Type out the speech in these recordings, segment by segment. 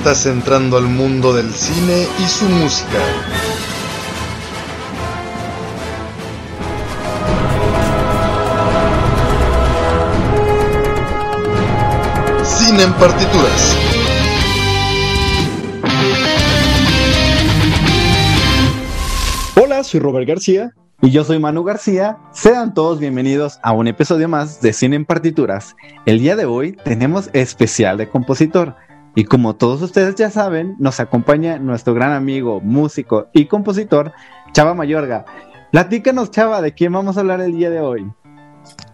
Estás entrando al mundo del cine y su música. Cine en partituras. Hola, soy Robert García. Y yo soy Manu García. Sean todos bienvenidos a un episodio más de Cine en Partituras. El día de hoy tenemos especial de compositor. Y como todos ustedes ya saben, nos acompaña nuestro gran amigo, músico y compositor, Chava Mayorga. Platícanos, Chava, de quién vamos a hablar el día de hoy.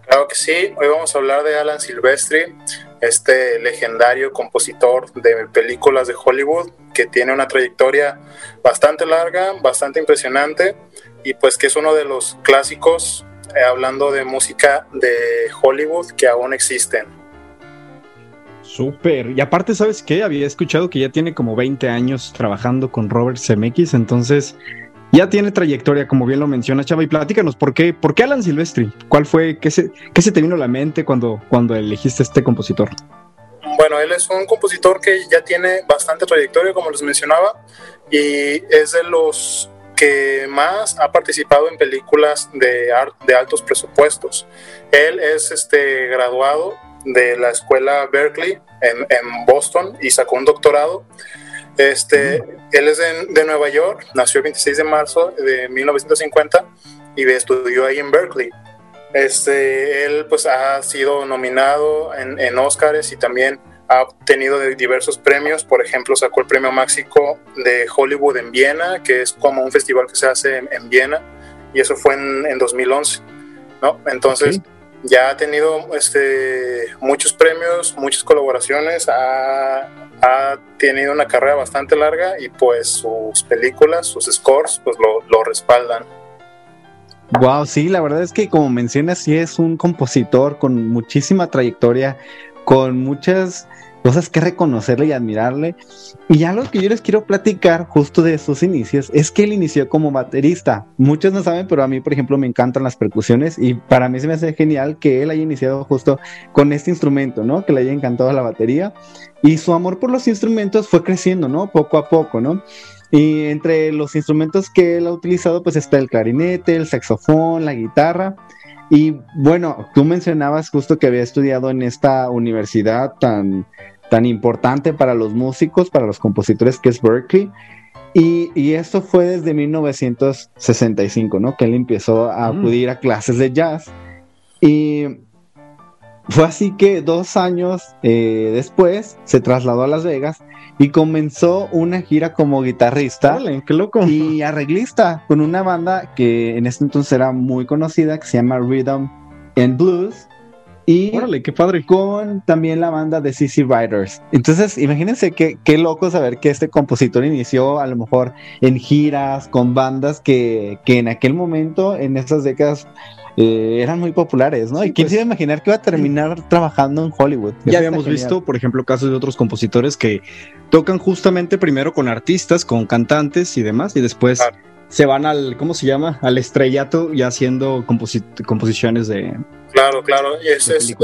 Claro que sí, hoy vamos a hablar de Alan Silvestri, este legendario compositor de películas de Hollywood que tiene una trayectoria bastante larga, bastante impresionante y pues que es uno de los clásicos eh, hablando de música de Hollywood que aún existen. Súper. Y aparte, ¿sabes qué? Había escuchado que ya tiene como 20 años trabajando con Robert Zemeckis, entonces ya tiene trayectoria, como bien lo menciona Chava. Y platícanos, ¿por qué, por qué Alan Silvestri? ¿Cuál fue, qué se, qué se te vino a la mente cuando, cuando elegiste este compositor? Bueno, él es un compositor que ya tiene bastante trayectoria, como les mencionaba, y es de los que más ha participado en películas de, de altos presupuestos. Él es este, graduado de la escuela Berkeley en, en, Boston y sacó un doctorado. Este, él es de, de, Nueva York, nació el 26 de marzo de 1950 y estudió ahí en Berkeley. Este, él pues ha sido nominado en, en Oscars y también ha obtenido diversos premios, por ejemplo sacó el premio Máxico de Hollywood en Viena, que es como un festival que se hace en, en Viena, y eso fue en, en 2011, ¿no? Entonces... ya ha tenido este, muchos premios, muchas colaboraciones, ha, ha, tenido una carrera bastante larga y pues sus películas, sus scores, pues lo, lo, respaldan. Wow, sí, la verdad es que como mencionas, sí es un compositor con muchísima trayectoria, con muchas cosas que reconocerle y admirarle. Y algo que yo les quiero platicar justo de sus inicios es que él inició como baterista. Muchos no saben, pero a mí, por ejemplo, me encantan las percusiones y para mí se me hace genial que él haya iniciado justo con este instrumento, ¿no? Que le haya encantado la batería y su amor por los instrumentos fue creciendo, ¿no? Poco a poco, ¿no? Y entre los instrumentos que él ha utilizado, pues está el clarinete, el saxofón, la guitarra. Y bueno, tú mencionabas justo que había estudiado en esta universidad tan, tan importante para los músicos, para los compositores, que es Berkeley. Y, y, esto fue desde 1965, ¿no? Que él empezó a mm. acudir a clases de jazz. Y fue así que dos años eh, después se trasladó a Las Vegas y comenzó una gira como guitarrista qué loco. y arreglista con una banda que en ese entonces era muy conocida, que se llama Rhythm and Blues. Y Órale, qué padre. con también la banda de CC Riders. Entonces, imagínense qué, qué loco saber que este compositor inició a lo mejor en giras con bandas que, que en aquel momento, en esas décadas, eh, eran muy populares, ¿no? Sí, y quién pues, se iba a imaginar que iba a terminar trabajando en Hollywood. Ya habíamos genial. visto, por ejemplo, casos de otros compositores que tocan justamente primero con artistas, con cantantes y demás, y después se van al, ¿cómo se llama? Al estrellato y haciendo composi- composiciones de... Claro, claro, es, es,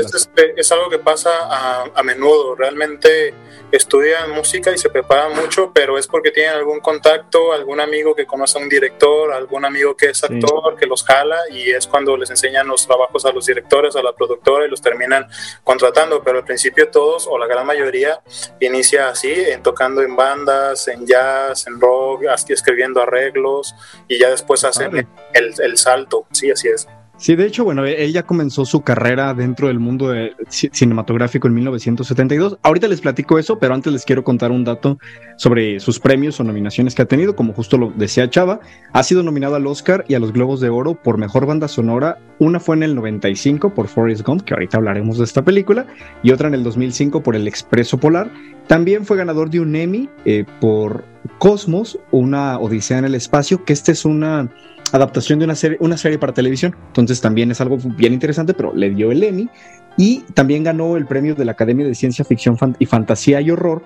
es- algo que pasa a, a menudo. Realmente estudian música y se preparan mucho, pero es porque tienen algún contacto, algún amigo que conoce a un director, algún amigo que es Sí. actor, que los jala y es cuando les enseñan los trabajos a los directores, a la productora y los terminan contratando. Pero al principio todos, o la gran mayoría, inicia así, en tocando en bandas, en jazz, en rock, así escribiendo arreglos y ya después hacen el salto. Sí, así es. Sí, de hecho, bueno, ella comenzó su carrera dentro del mundo cinematográfico en 1972. Ahorita les platico eso, pero antes les quiero contar un dato sobre sus premios o nominaciones que ha tenido. Como justo lo decía Chava, ha sido nominado al Oscar y a los Globos de Oro por Mejor Banda Sonora. Una fue en el 95 por Forrest Gump, que ahorita hablaremos de esta película, y otra en el 2005 por El Expreso Polar. También fue ganador de un Emmy eh, por Cosmos, una Odisea en el Espacio, que esta es una adaptación de una serie, una serie para televisión. Entonces también es algo bien interesante, pero le dio el Emmy. Y también ganó el premio de la Academia de Ciencia Ficción y Fantasía y Horror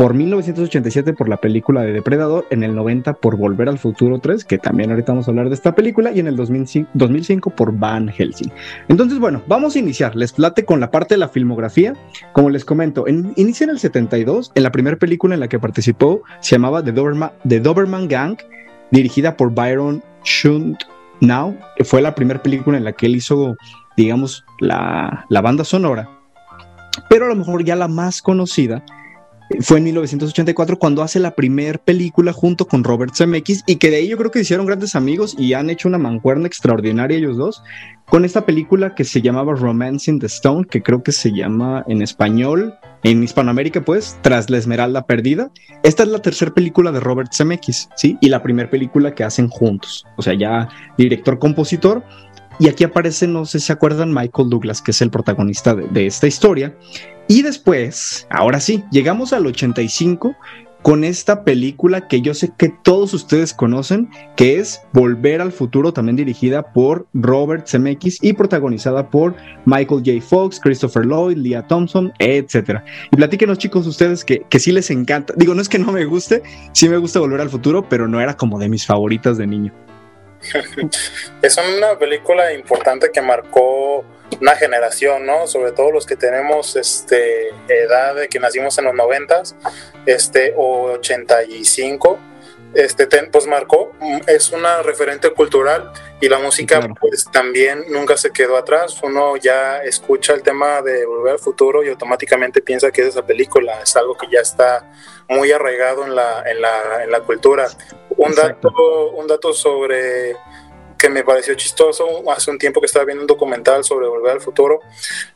por 1987 por la película de Depredador, en el 90 por Volver al Futuro 3, que también ahorita vamos a hablar de esta película, y en el 2005, por Van Helsing. Entonces, bueno, vamos a iniciar. Les plate con la parte de la filmografía. Como les comento, en, inicia en el 72, en la primera película en la que participó se llamaba The Doberman, The Doberman Gang, dirigida por Byron Shunt Now, que fue la primera película en la que él hizo, digamos, la, la banda sonora. Pero a lo mejor ya la más conocida fue en 1984 cuando hace la primera película junto con Robert Zemeckis y que de ahí yo creo que hicieron grandes amigos y han hecho una mancuerna extraordinaria ellos dos con esta película que se llamaba Romance in the Stone, que creo que se llama en español, en Hispanoamérica pues, Tras la Esmeralda Perdida. Esta es la tercera película de Robert Zemeckis, ¿sí? Y la primera película que hacen juntos, o sea, ya director-compositor. Y aquí aparece, no sé si se acuerdan, Michael Douglas, que es el protagonista de, de esta historia. Y después, ahora sí, llegamos al 85 con esta película que yo sé que todos ustedes conocen, que es Volver al Futuro, también dirigida por Robert Zemeckis y protagonizada por Michael J. Fox, Christopher Lloyd, Leah Thompson, etc. Y platíquenos chicos ustedes que, que sí les encanta. Digo, no es que no me guste, sí me gusta Volver al Futuro, pero no era como de mis favoritas de niño. es una película importante que marcó una generación, ¿no? Sobre todo los que tenemos este, edad de que nacimos en los noventas, este, o 85, este, pues marcó, es una referente cultural y la música pues también nunca se quedó atrás, uno ya escucha el tema de Volver al Futuro y automáticamente piensa que es esa película, es algo que ya está muy arraigado en la, en la, en la cultura. Un dato, un dato sobre que me pareció chistoso hace un tiempo que estaba viendo un documental sobre Volver al Futuro,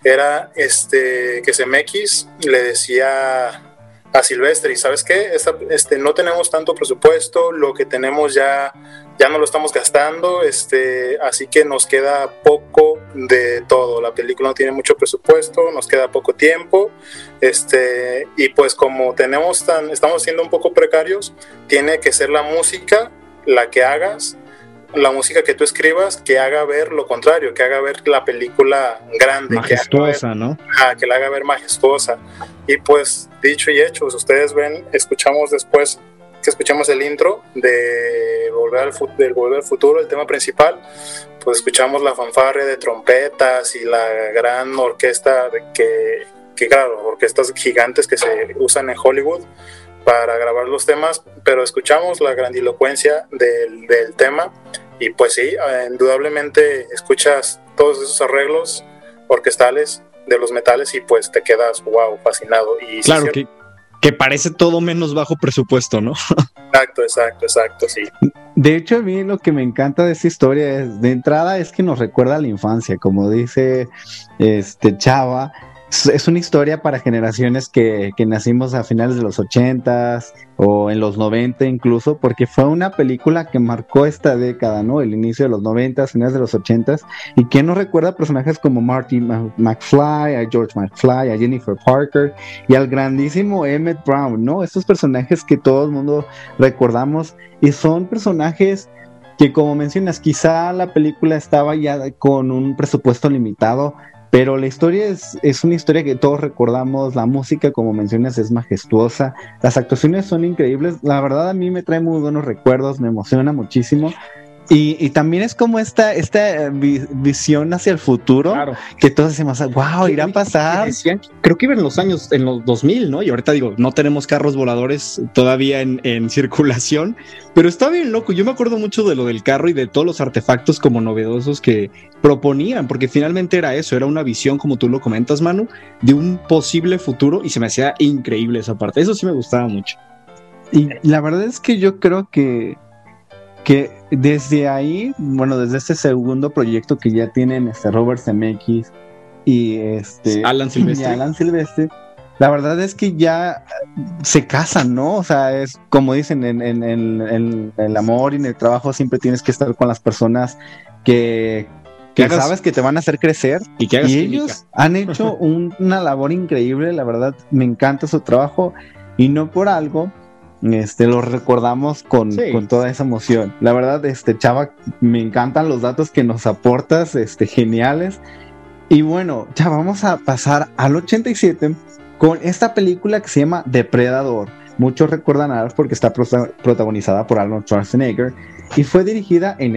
era este que CMX le decía a Silvestre, y sabes qué, este, no tenemos tanto presupuesto, lo que tenemos ya, ya no lo estamos gastando, este, así que nos queda poco de todo. La película no tiene mucho presupuesto, nos queda poco tiempo, este, y pues como tenemos tan, estamos siendo un poco precarios, tiene que ser la música la que hagas la música que tú escribas que haga ver lo contrario, que haga ver la película grande. Majestuosa, que ¿no? que la haga ver majestuosa. Y pues, dicho y hecho, ustedes ven, escuchamos después que escuchamos el intro de Volver al, del Volver al Futuro, el tema principal, pues escuchamos la fanfarria de trompetas y la gran orquesta de que, que, claro, orquestas gigantes que se usan en Hollywood para grabar los temas, pero escuchamos la grandilocuencia del, del tema y pues sí, eh, indudablemente escuchas todos esos arreglos orquestales de los metales y pues te quedas, wow, fascinado. Y claro, que, que parece todo menos bajo presupuesto, ¿no? Exacto, exacto, exacto, sí. De hecho, a mí lo que me encanta de esta historia es, de entrada, es que nos recuerda a la infancia, como dice este Chava, es una historia para generaciones que, que, nacimos a finales de los 80 o en los 90 incluso, porque fue una película que marcó esta década, ¿no? El inicio de los 90, finales de los 80 y que nos recuerda personajes como Martin McFly, a George McFly, a Jennifer Parker y al grandísimo Emmett Brown, ¿no? Estos personajes que todo el mundo recordamos y son personajes que como mencionas, quizá la película estaba ya con un presupuesto limitado, pero la historia es, es una historia que todos recordamos, la música, como mencionas, es majestuosa, las actuaciones son increíbles, la verdad a mí me trae muy buenos recuerdos, me emociona muchísimo. Y, también es como esta, esta visión hacia el futuro, que todos decimos, wow, irá a pasar. creo que iba en los años, en los 2000, ¿no? Y ahorita digo, no tenemos carros voladores todavía en, en, circulación, pero está bien loco. Yo me acuerdo mucho de lo del carro y de todos los artefactos como novedosos que proponían, porque finalmente era eso, era una visión, como tú lo comentas, Manu, de un posible futuro y se me hacía increíble esa parte. Eso sí me gustaba mucho. Y la verdad es que yo creo que que desde ahí, bueno, desde este segundo proyecto que ya tienen este Robert Zemeckis y este Alan Silvestre. y Alan Silvestre, la verdad es que ya se casan, ¿no? O sea, es como dicen, en, en- en- en el amor y en el trabajo siempre tienes que estar con las personas que, que sabes que te van a hacer crecer Y que y ellos han hecho un- una labor increíble, la verdad, me encanta su trabajo y no por algo, este, los recordamos con, Sí. con toda esa emoción. La verdad, este, Chava, me encantan los datos que nos aportas, este, geniales. Y bueno, ya vamos a pasar al 87 con esta película que se llama Depredador. Muchos recuerdan a porque está prota- protagonizada por Arnold Schwarzenegger y fue dirigida en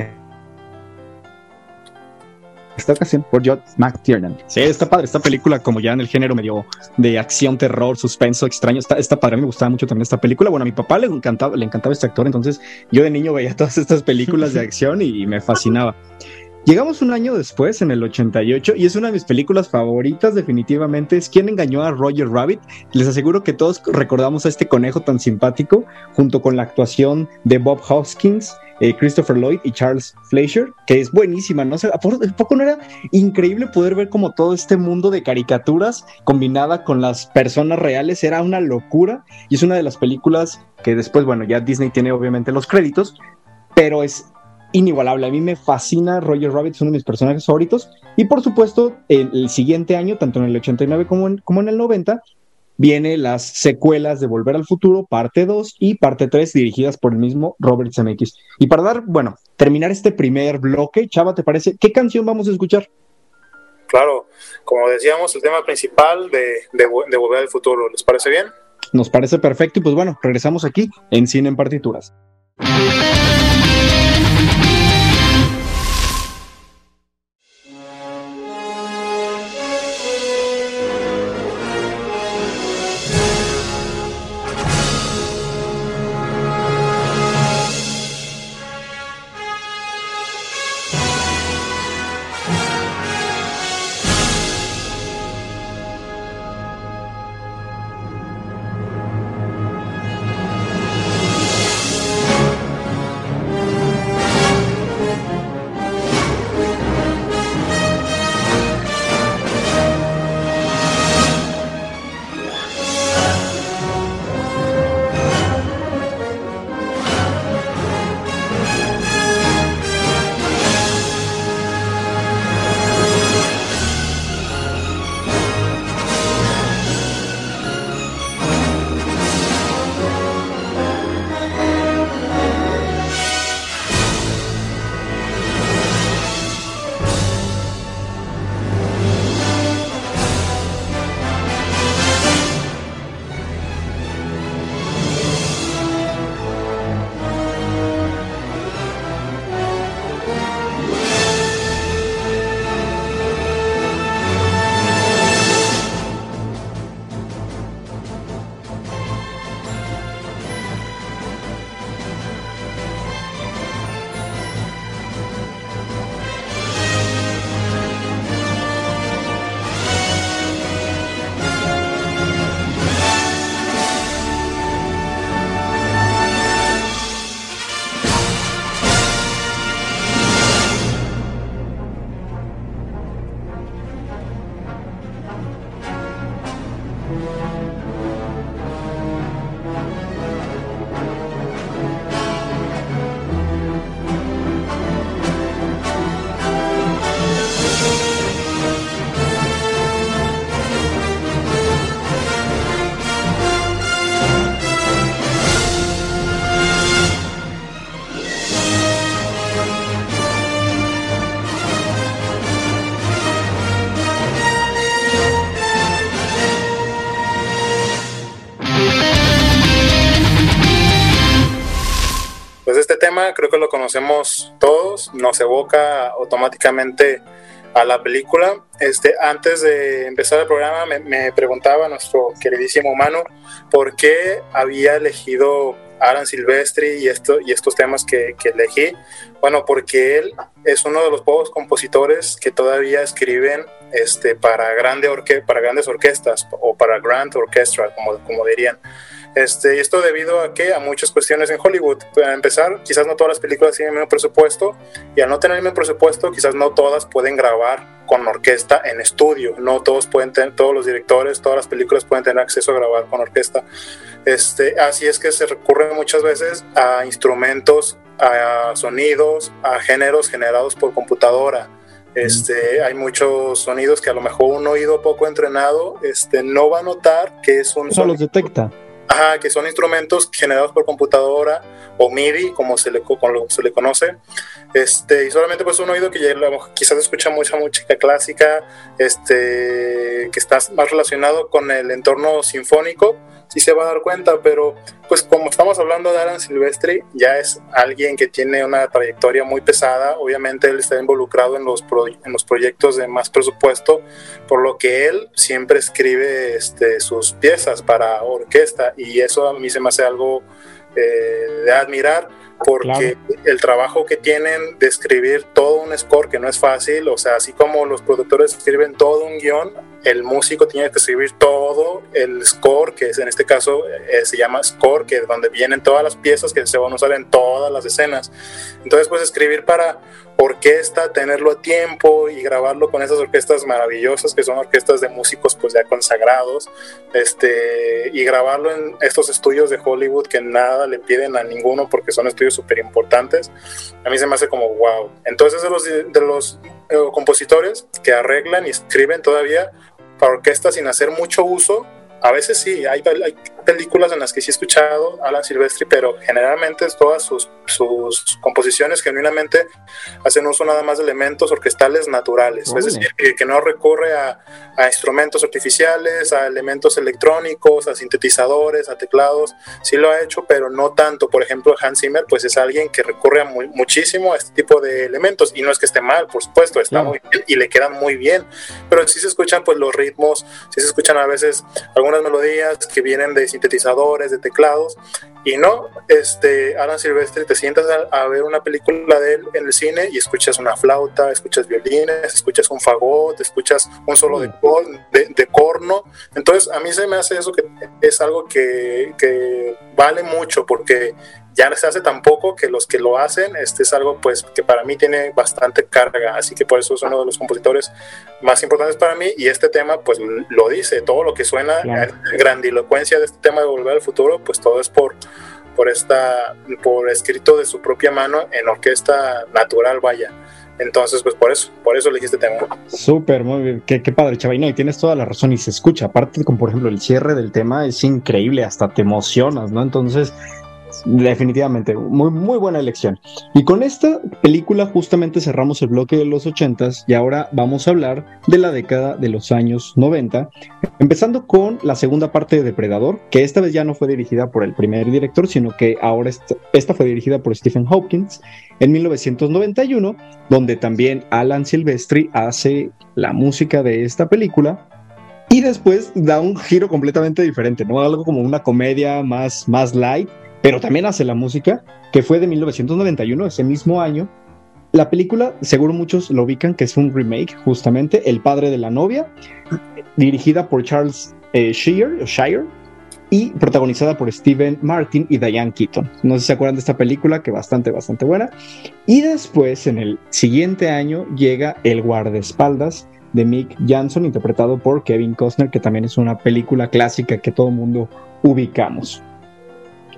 esta ocasión por John McTiernan. Sí, está padre. Esta película, como ya en el género medio de acción, terror, suspenso, extraño, está, está padre. A mí me gustaba mucho también esta película. Bueno, a mi papá le encantaba, le encantaba este actor, entonces yo de niño veía todas estas películas de acción y, me fascinaba. Llegamos un año después, en el 88, y es una de mis películas favoritas, definitivamente. Es ¿Quién engañó a Roger Rabbit? Les aseguro que todos recordamos a este conejo tan simpático, junto con la actuación de Bob Hoskins, eh, Christopher Lloyd y Charles Fleischer, que es buenísima, ¿no? O sea, ¿a poco ¿a poco no era increíble poder ver como todo este mundo de caricaturas combinada con las personas reales? Era una locura, y es una de las películas que después, bueno, ya Disney tiene obviamente los créditos, pero es inigualable. A mí me fascina Roger Rabbit, es uno de mis personajes favoritos. Y por supuesto, el, el siguiente año, tanto en el 89 como en, como en el 90, viene las secuelas de Volver al Futuro, parte 2 y parte 3, dirigidas por el mismo Robert Zemeckis. Y para dar, bueno, terminar este primer bloque, Chava, ¿te parece? ¿Qué canción vamos a escuchar? Claro, como decíamos, el tema principal de, de, de Volver al Futuro. ¿Les parece bien? Nos parece perfecto y pues bueno, regresamos aquí en Cine en Partituras. Tema creo que lo conocemos todos, nos evoca automáticamente a la película. Este, antes de empezar el programa me, me preguntaba nuestro queridísimo Manu por qué había elegido Alan Silvestri y, esto, y estos temas que, que, elegí. Bueno, porque él es uno de los pocos compositores que todavía escriben este, para, grande orque para grandes orquestas o para grand orchestra, como, como dirían. Este, y esto debido a que a muchas cuestiones en Hollywood. Para empezar, quizás no todas las películas tienen el mismo presupuesto y al no tener el mismo presupuesto, quizás no todas pueden grabar con orquesta en estudio. No todos pueden tener, todos los directores, todas las películas pueden tener acceso a grabar con orquesta. Este, así es que se recurre muchas veces a instrumentos, a sonidos, a géneros generados por computadora. Este, hay muchos sonidos que a lo mejor un oído poco entrenado este, no va a notar que es un los detecta. Ajá, que son instrumentos generados por computadora o MIDI, como se le, como se le conoce. Este, y solamente pues un oído que ya, quizás escucha mucha música clásica, este, que está más relacionado con el entorno sinfónico, sí se va a dar cuenta, pero pues como estamos hablando de Alan Silvestri, ya es alguien que tiene una trayectoria muy pesada, obviamente él está involucrado en los, en los proyectos de más presupuesto, por lo que él siempre escribe este, sus piezas para orquesta y eso a mí se me hace algo eh, de admirar porque el trabajo que tienen de escribir todo un score que no es fácil, o sea, así como los productores escriben todo un guion, el músico tiene que escribir todo el score, que es, en este caso eh, se llama score, que es donde vienen todas las piezas que se van a usar en todas las escenas. Entonces, pues escribir para orquesta, tenerlo a tiempo y grabarlo con esas orquestas maravillosas que son orquestas de músicos pues ya consagrados, este, y grabarlo en estos estudios de Hollywood que nada le piden a ninguno porque son estudios súper importantes, a mí se me hace como wow. Entonces de los, de los eh, compositores que arreglan y escriben todavía para orquesta sin hacer mucho uso, a veces sí, hay, películas en las que sí he escuchado Alan Silvestri, pero generalmente todas sus, sus composiciones genuinamente hacen uso nada más de elementos orquestales naturales, es decir, que, no recurre a, a, instrumentos artificiales, a elementos electrónicos, a sintetizadores, a teclados, sí lo ha hecho, pero no tanto. Por ejemplo, Hans Zimmer, pues es alguien que recurre a muy, muchísimo a este tipo de elementos, y no es que esté mal, por supuesto, está muy bien y le quedan muy bien, pero sí se escuchan pues los ritmos, sí se escuchan a veces algunas melodías que vienen de sintetizadores, de teclados, y no, este, Alan Silvestre, te sientas a, ver una película de él en el cine y escuchas una flauta, escuchas violines, escuchas un fagot, escuchas un solo de, de, corno, entonces a mí se me hace eso que es algo que, que vale mucho porque ya se hace tan poco que los que lo hacen, este es algo pues que para mí tiene bastante carga, así que por eso es uno de los compositores más importantes para mí y este tema pues lo dice, todo lo que suena, la grandilocuencia de este tema de Volver al Futuro, pues todo es por por esta por escrito de su propia mano en orquesta natural, vaya. Entonces, pues por eso, por eso elegí este tema. Súper, muy bien, qué, qué padre, Chavino, y tienes toda la razón y se escucha. Aparte, como por ejemplo el cierre del tema es increíble, hasta te emocionas, ¿no? Entonces, Definitivamente, muy, buena elección. Y con esta película justamente cerramos el bloque de los 80s y ahora vamos a hablar de la década de los años 90, empezando con la segunda parte de Depredador, que esta vez ya no fue dirigida por el primer director, sino que ahora esta, esta fue dirigida por Stephen Hopkins en 1991, donde también Alan Silvestri hace la música de esta película y después da un giro completamente diferente, ¿no? Algo como una comedia más, más light pero también hace la música, que fue de 1991, ese mismo año. La película, seguro muchos lo ubican, que es un remake, justamente, El padre de la novia, dirigida por Charles eh, Shire y protagonizada por Steven Martin y Diane Keaton. No sé si se acuerdan de esta película, que bastante, bastante buena. Y después, en el siguiente año, llega El guardaespaldas de Mick Jansson, interpretado por Kevin Costner, que también es una película clásica que todo mundo ubicamos.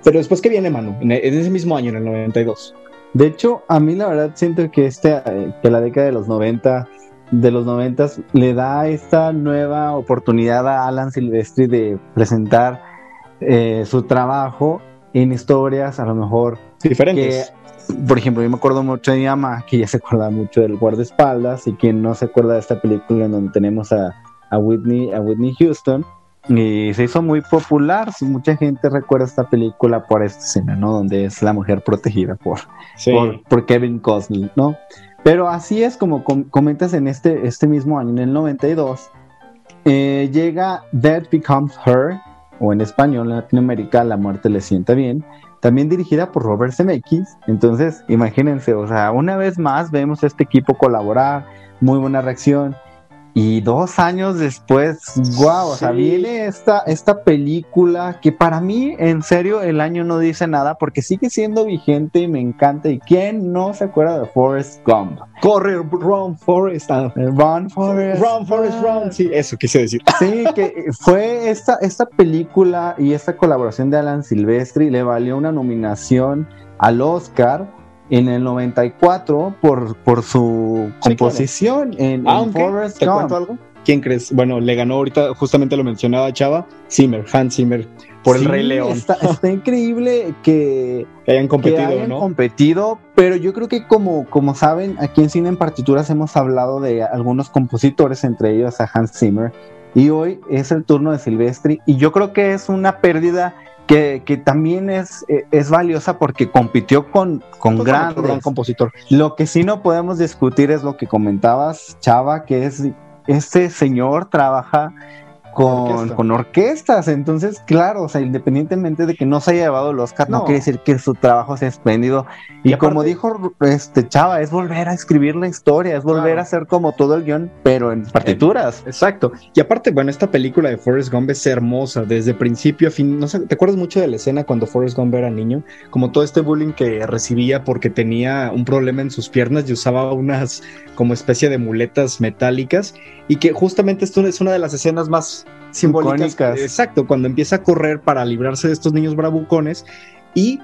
Pero después que viene Manu, en ese mismo año, en el 92. De hecho, a mí la verdad siento que este, eh, que la década de los 90, de los 90 le da esta nueva oportunidad a Alan Silvestri de presentar eh, su trabajo en historias a lo mejor diferentes. por ejemplo, yo me acuerdo mucho de mi mamá, que ya se acuerda mucho del guardaespaldas, y quien no se acuerda de esta película en donde tenemos a, a Whitney, a Whitney Houston, y se hizo muy popular. Mucha gente recuerda esta película por esta escena, ¿no? Donde es la mujer protegida por, por, Kevin Costner, ¿no? Pero así es como comentas en este, este mismo año, en el 92, eh, llega Dead Becomes Her, o en español, en Latinoamérica, La muerte le sienta bien, también dirigida por Robert Zemeckis. Entonces, imagínense, o sea, una vez más vemos a este equipo colaborar, muy buena reacción. Y dos años después, wow, o sea, viene esta, esta película que para mí, en serio, el año no dice nada porque sigue siendo vigente y me encanta. ¿Y quién no se acuerda de Forrest Gump? Corre, run, Forrest. ah, Run, Forrest. Run, Forrest, run. Sí, eso quise decir. Sí, que fue esta, esta película y esta colaboración de Alan Silvestri le valió una nominación al Oscar en el 94 por, por su Sí, composición en, en Aunque, Forrest ¿te Gump. cuento algo? ¿Quién crees? Bueno, le ganó ahorita, justamente lo mencionaba Chava, Zimmer, Hans Zimmer, por el Rey León. Está, está increíble que, Que hayan que competido, hayan ¿no? competido, pero yo creo que como, como saben, aquí en Cine en Partituras hemos hablado de algunos compositores, entre ellos a Hans Zimmer, y hoy es el turno de Silvestri, y yo creo que es una pérdida que, que también es, eh, es valiosa porque compitió con, con Pues, grandes. otro gran compositor. Lo que sí no podemos discutir es lo que comentabas, Chava, que es este señor trabaja con, Orquesta. con orquestas. Entonces, claro, o sea, independientemente de que no se haya llevado el Oscar, no, No. quiere decir que su trabajo sea espléndido. Y, Y aparte- como dijo este Chava, es volver a escribir la historia, es volver Claro. a hacer como todo el guion, pero en partituras. Exacto. Y aparte, bueno, esta película de Forrest Gump es hermosa desde principio a fin. No sé, ¿te acuerdas mucho de la escena cuando Forrest Gump era niño? Como todo este bullying que recibía porque tenía un problema en sus piernas y usaba unas como especie de muletas metálicas y que justamente esto es una de las escenas más simbólicas. Icónicas. Exacto, cuando empieza a correr para librarse de estos niños bravucones y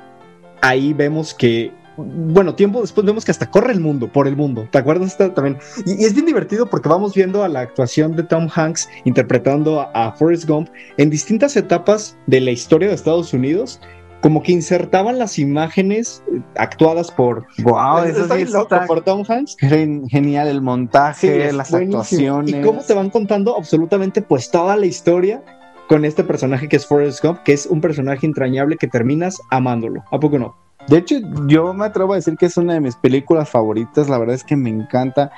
ahí vemos que bueno, tiempo después vemos que hasta corre el mundo, por el mundo. ¿Te acuerdas también? Y, y es bien divertido porque vamos viendo a la actuación de Tom Hanks interpretando a, a Forrest Gump en distintas etapas de la historia de Estados Unidos, como que insertaban las imágenes eh, actuadas por, Wow, eso sí bien loco, está por Tom Hanks. gen- genial, el montaje, las buenísimo. actuaciones. Y cómo te van contando absolutamente pues toda la historia con este personaje que es Forrest Gump, que es un personaje entrañable que terminas amándolo. ¿A poco no? De hecho, yo me atrevo a decir que es una de mis películas favoritas. La verdad es que me encanta.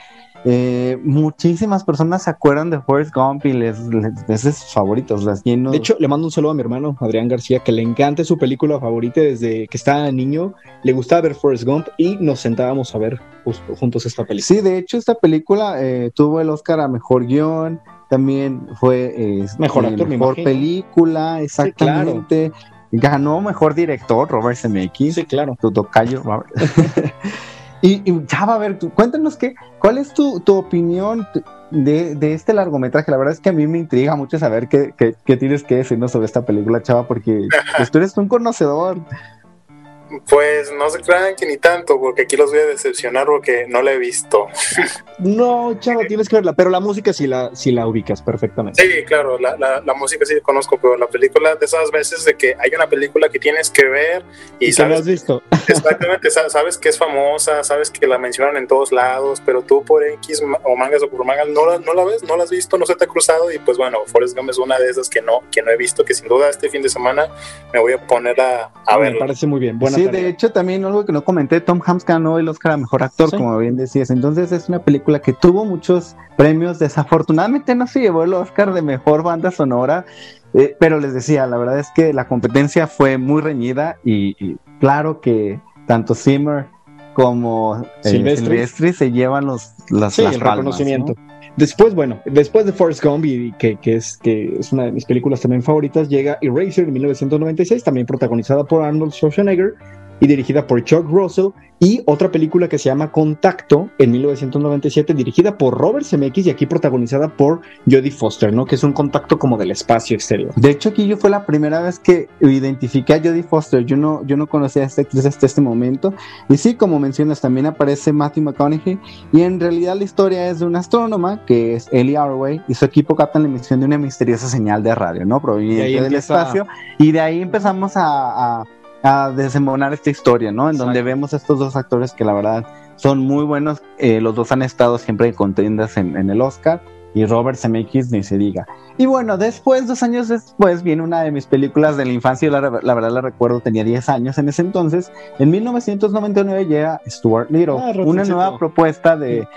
Eh, muchísimas personas se acuerdan de Forrest Gump y les, les, es de sus favoritos. Las lleno. De hecho, le mando un saludo a mi hermano Adrián García, que le encanta su película favorita desde que estaba niño. Le gustaba ver Forrest Gump y nos sentábamos a ver justo- juntos esta película. sí, de hecho, esta película eh, tuvo el Oscar a mejor guion. También fue eh, Mejor actor, me mejor película, exactamente. Ganó mejor director, Robert Zemeckis. Sí, claro. tu tocayo, Robert. y, y Chava, a ver, tú, cuéntanos qué, cuál es tu, tu opinión de, de este largometraje. La verdad es que a mí me intriga mucho saber qué, qué, qué tienes que decirnos sobre esta película, Chava, porque pues, tú eres un conocedor. Pues no se crean que ni tanto, porque aquí los voy a decepcionar porque no la he visto. No, chava, tienes que verla, pero la música sí la, sí la ubicas perfectamente. Sí, claro, la, la, la música sí conozco, pero la película de esas veces de que hay una película que tienes que ver y, ¿Y que has sabes visto? exactamente, sa- sabes que es famosa, sabes que la mencionan en todos lados, pero tú por X o mangas o por mangas no la, no la ves, no la has visto, no se te ha cruzado y pues bueno, Forrest Gump es una de esas que no, que no he visto, que sin duda este fin de semana me voy a poner a, a Me ver. parece muy bien. Buena sí, tarea. de hecho, también algo que no comenté, Tom Hanks ganó el Oscar a Mejor Actor, Sí. como bien decías. Entonces es una película que tuvo muchos premios. Desafortunadamente no se llevó el Oscar de Mejor Banda Sonora, eh, pero les decía, la verdad es que la competencia fue muy reñida y, y claro que tanto Zimmer como eh, se llevan los, las, Sí, las el palmas, reconocimiento. ¿no? Después, bueno, después de Forrest Gump, y que, que, es, que es una de mis películas también favoritas, llega Eraser en 1996, también protagonizada por Arnold Schwarzenegger y dirigida por Chuck Russell, y otra película que se llama Contacto en 1997, dirigida por Robert Zemeckis y aquí protagonizada por Jodie Foster, ¿no? Que es un contacto como del espacio exterior. De hecho, aquí yo fue la primera vez que identifiqué a Jodie Foster. Yo no, yo no conocía a esta actriz hasta este momento. Y sí, como mencionas, también aparece Matthew McConaughey. Y en realidad la historia es de una astrónoma, que es Ellie Arway, y su equipo captan la emisión de una misteriosa señal de radio, ¿no? Proveniente del espacio. Y de ahí empezamos a, a, a desembonar esta historia, ¿no? En donde Exacto. vemos a estos dos actores que la verdad son muy buenos. Eh, los dos han estado siempre en contiendas en, en el Oscar. Y Robert Zemeckis ni se diga. Y bueno, después, dos años después, viene una de mis películas de la infancia. La, la verdad la recuerdo, tenía 10 años en ese entonces. En 1999 llega Stuart Little, Ah, una nueva propuesta de,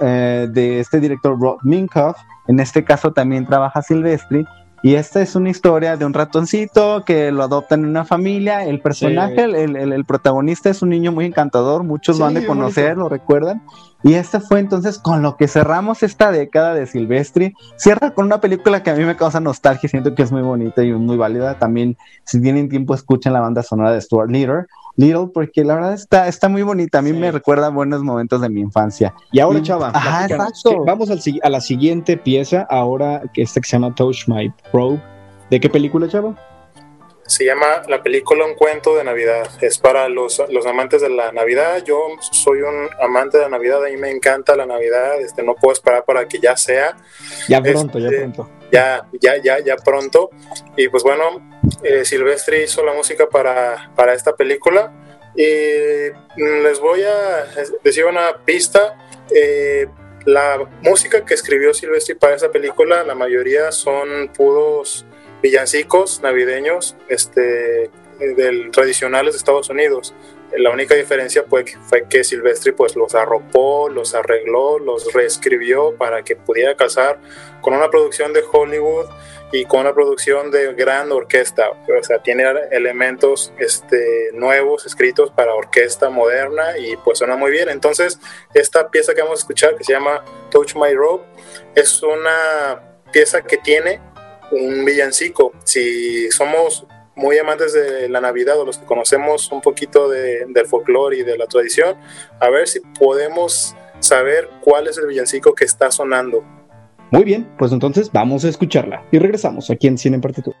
eh, de este director Rob Minkoff. En este caso también trabaja Silvestri. Y esta es una historia de un ratoncito que lo adoptan en una familia. El personaje, Sí. el, el- el protagonista es un niño muy encantador. Muchos lo Sí, han de conocer, bonito. lo recuerdan. Y esta fue entonces con lo que cerramos esta década de Silvestri. Cierra con una película que a mí me causa nostalgia, siento que es muy bonita y muy válida. También, si tienen tiempo, escuchen la banda sonora de Stuart Little, Little porque la verdad está, está muy bonita. A mí me recuerda buenos momentos de mi infancia. Y ahora, Chava, Ajá, exacto. que Vamos al a la siguiente pieza, ahora que esta que se llama Touch My Probe. ¿De qué película, Chava? Se llama la película Un cuento de Navidad. Es para los, los amantes de la Navidad. Yo soy un amante de la Navidad. A mí me encanta la Navidad. Este, no puedo esperar para que ya sea. Ya pronto, ya Este, pronto. Ya, ya, ya, ya pronto. Y pues bueno, eh, Silvestri hizo la música para, para esta película. Y mm, les voy a decir una pista. Eh, la música que escribió Silvestri para esa película, la mayoría son puros villancicos navideños este, del, tradicionales de Estados Unidos. La única diferencia fue que, fue que Silvestri pues los arropó, los arregló, los reescribió para que pudiera casar con una producción de Hollywood y con una producción de gran orquesta. O sea, tiene elementos este, nuevos escritos para orquesta moderna y pues suena muy bien. Entonces, esta pieza que vamos a escuchar, que se llama Touch My Robe, es una pieza que tiene un villancico. Si somos muy amantes de la Navidad o los que conocemos un poquito de, del folclore y de la tradición, a ver si podemos saber cuál es el villancico que está sonando. Muy bien, pues entonces vamos a escucharla y regresamos aquí en Cine en Partitura.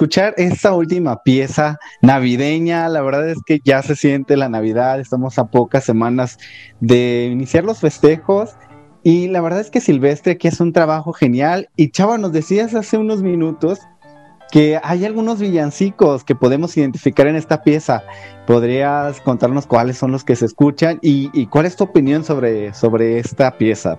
Escuchar esta última pieza navideña. La verdad es que ya se siente la Navidad. Estamos a pocas semanas de iniciar los festejos. Y la verdad es que Silvestre aquí hace un trabajo genial. Y Chava, nos decías hace unos minutos que hay algunos villancicos que podemos identificar en esta pieza. ¿Podrías contarnos cuáles son los que se escuchan y, cuál es tu opinión sobre, sobre esta pieza?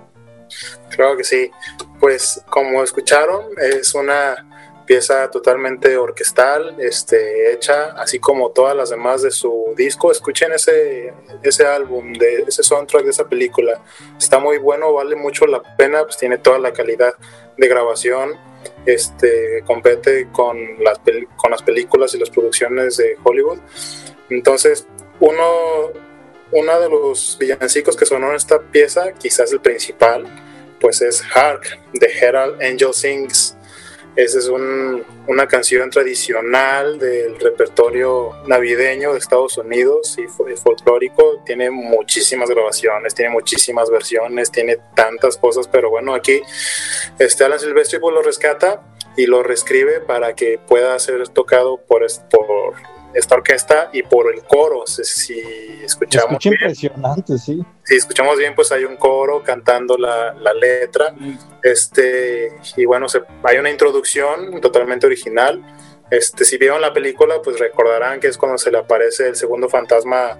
Claro que sí. Pues como escucharon, es una pieza totalmente orquestal, este, hecha así como todas las demás de su disco. Escuchen ese, ese álbum, de ese soundtrack de esa película. Está muy bueno, vale mucho la pena, pues tiene toda la calidad de grabación. Este, compete con las, con las películas y las producciones de Hollywood. Entonces, uno, uno de los villancicos que sonó en esta pieza, quizás el principal, pues es Hark de Herald Angel Sings. Esa es una canción tradicional del repertorio navideño de Estados Unidos y folclórico. Tiene muchísimas grabaciones, tiene muchísimas versiones, tiene tantas cosas, pero bueno, aquí este Alan Silvestri pues, lo rescata y lo reescribe para que pueda ser tocado por, por esta orquesta y por el coro. Si escuchamos bien, impresionante, sí. Si escuchamos bien, pues hay un coro cantando la, la letra. Este, y bueno, se, hay una introducción totalmente original. Este, si vieron la película, pues recordarán que es cuando se le aparece el segundo fantasma